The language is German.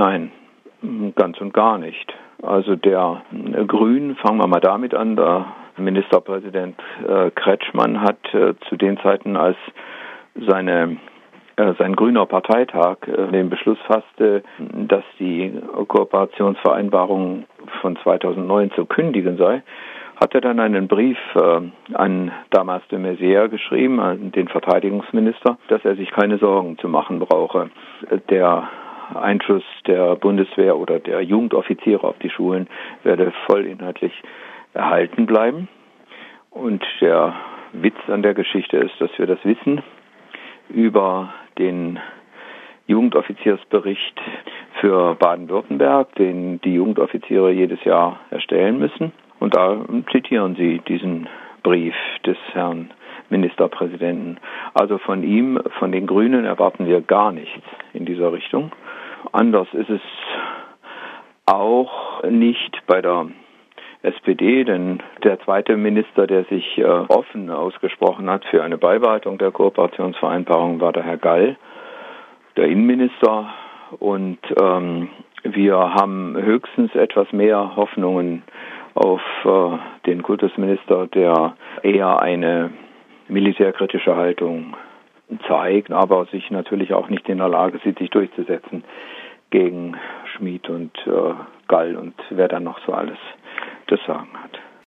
Nein, ganz und gar nicht. Also der Grün, fangen wir mal damit an, der Ministerpräsident äh, Kretschmann hat äh, zu den Zeiten, als seine äh, sein grüner Parteitag äh, den Beschluss fasste, dass die Kooperationsvereinbarung von 2009 zu kündigen sei, hat er dann einen Brief äh, an damals de Maizière geschrieben, an den Verteidigungsminister, dass er sich keine Sorgen zu machen brauche. Der Einfluss der Bundeswehr oder der Jugendoffiziere auf die Schulen werde vollinhaltlich erhalten bleiben. Und der Witz an der Geschichte ist, dass wir das wissen über den Jugendoffiziersbericht für Baden-Württemberg, den die Jugendoffiziere jedes Jahr erstellen müssen. Und da zitieren sie diesen Brief des Herrn Ministerpräsidenten. Also von ihm, von den Grünen erwarten wir gar nichts in dieser Richtung. Anders ist es auch nicht bei der SPD, denn der zweite Minister, der sich äh, offen ausgesprochen hat für eine Beibehaltung der Kooperationsvereinbarung, war der Herr Gall, der Innenminister. Und ähm, wir haben höchstens etwas mehr Hoffnungen auf äh, den Kultusminister, der eher eine militärkritische Haltung zeigt, aber sich natürlich auch nicht in der Lage sieht, sich durchzusetzen gegen Schmid und äh, Gall und wer dann noch so alles das Sagen hat.